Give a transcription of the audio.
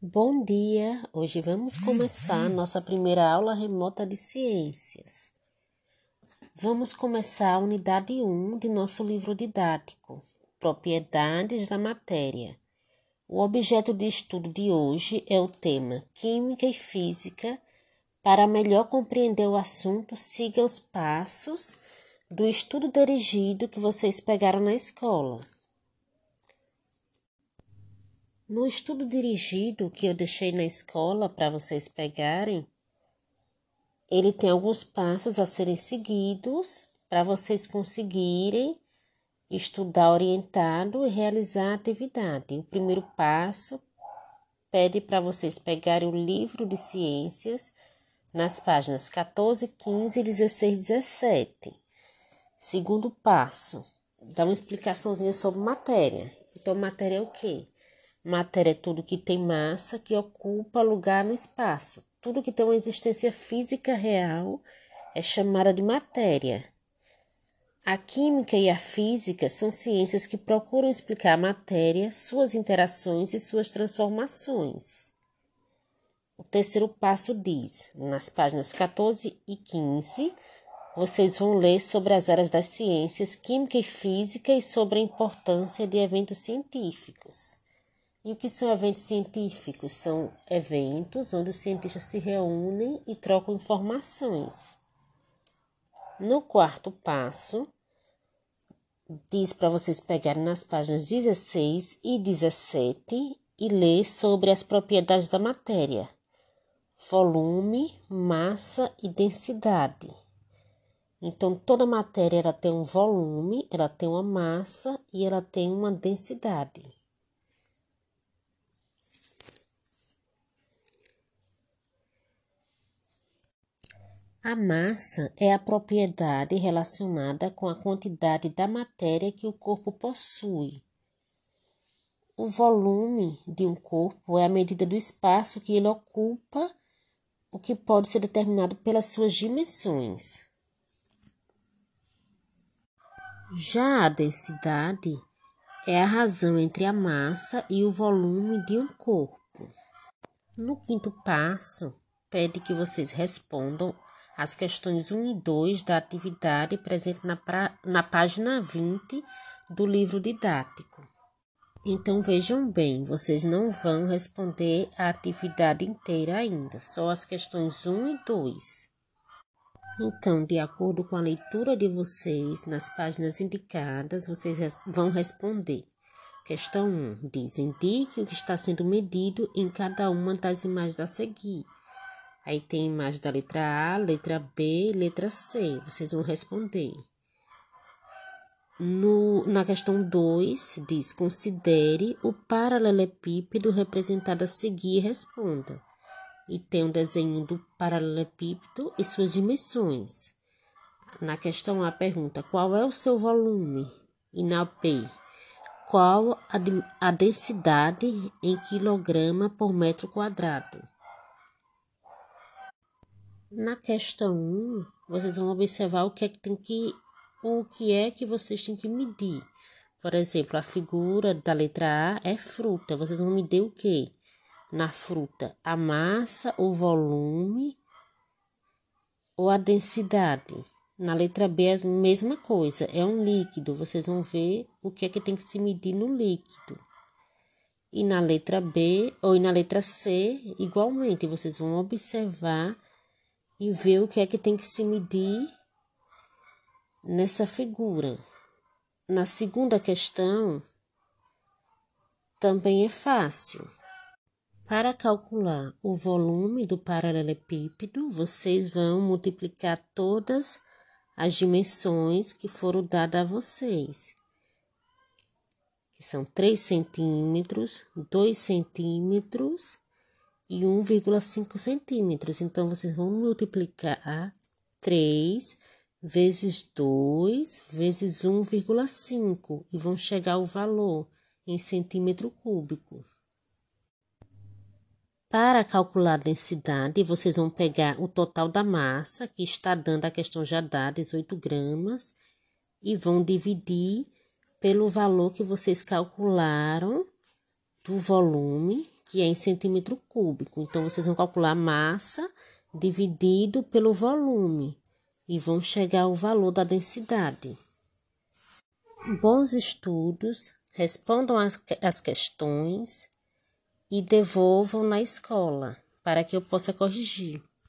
Bom dia! Hoje vamos começar nossa primeira aula remota de ciências. Vamos começar a unidade 1 de nosso livro didático, Propriedades da Matéria. O objeto de estudo de hoje é o tema Química e Física. Para melhor compreender o assunto, siga os passos do estudo dirigido que vocês pegaram na escola. No estudo dirigido que eu deixei na escola para vocês pegarem, ele tem alguns passos a serem seguidos para vocês conseguirem estudar orientado e realizar a atividade. O primeiro passo pede para vocês pegarem o livro de ciências nas páginas 14, 15, 16, 17. Segundo passo, dá uma explicaçãozinha sobre matéria. Então, matéria é o quê? Matéria é tudo que tem massa, que ocupa lugar no espaço. Tudo que tem uma existência física real é chamada de matéria. A química e a física são ciências que procuram explicar a matéria, suas interações e suas transformações. O terceiro passo diz, nas páginas 14 e 15, vocês vão ler sobre as áreas das ciências química e física e sobre a importância de eventos científicos. E o que são eventos científicos? São eventos onde os cientistas se reúnem e trocam informações. No quarto passo, diz para vocês pegarem nas páginas 16 e 17 e ler sobre as propriedades da matéria: volume, massa e densidade. Então, toda matéria ela tem um volume, ela tem uma massa e ela tem uma densidade. A massa é a propriedade relacionada com a quantidade da matéria que o corpo possui. O volume de um corpo é a medida do espaço que ele ocupa, o que pode ser determinado pelas suas dimensões. Já a densidade é a razão entre a massa e o volume de um corpo. No quinto passo, pede que vocês respondam as questões 1 e 2 da atividade presente na, pra, na página 20 do livro didático. Então vejam bem, vocês não vão responder a atividade inteira ainda, só as questões 1 e 2. Então, de acordo com a leitura de vocês nas páginas indicadas, vocês vão responder. Questão 1 diz: indique o que está sendo medido em cada uma das imagens a seguir. Aí tem imagem da letra A, letra B, letra C. Vocês vão responder. No, na questão 2, diz: considere o paralelepípedo representado a seguir e responda. E tem um desenho do paralelepípedo e suas dimensões. Na questão A, pergunta: qual é o seu volume? E na B, qual a, a densidade em quilograma por metro quadrado? Na questão 1, vocês vão observar o que é que tem que o que é que vocês têm que medir. Por exemplo, a figura da letra A é fruta. Vocês vão medir o que? Na fruta, a massa, o volume ou a densidade. Na letra B é a mesma coisa, é um líquido. Vocês vão ver o que é que tem que se medir no líquido. E na letra B ou na letra C, igualmente, vocês vão observar e ver o que é que tem que se medir nessa figura. Na segunda questão, também é fácil. Para calcular o volume do paralelepípedo, vocês vão multiplicar todas as dimensões que foram dadas a vocês, que são 3 centímetros, 2 centímetros e 1,5 centímetros. Então, vocês vão multiplicar 3 vezes 2 vezes 1,5 e vão chegar ao valor em centímetro cúbico. Para calcular a densidade, vocês vão pegar o total da massa, que está dando a questão já dada, 18 gramas, e vão dividir pelo valor que vocês calcularam do volume, que é em centímetro cúbico. Então, vocês vão calcular massa dividido pelo volume e vão chegar ao valor da densidade. Bons estudos, respondam as, as questões e devolvam na escola para que eu possa corrigir.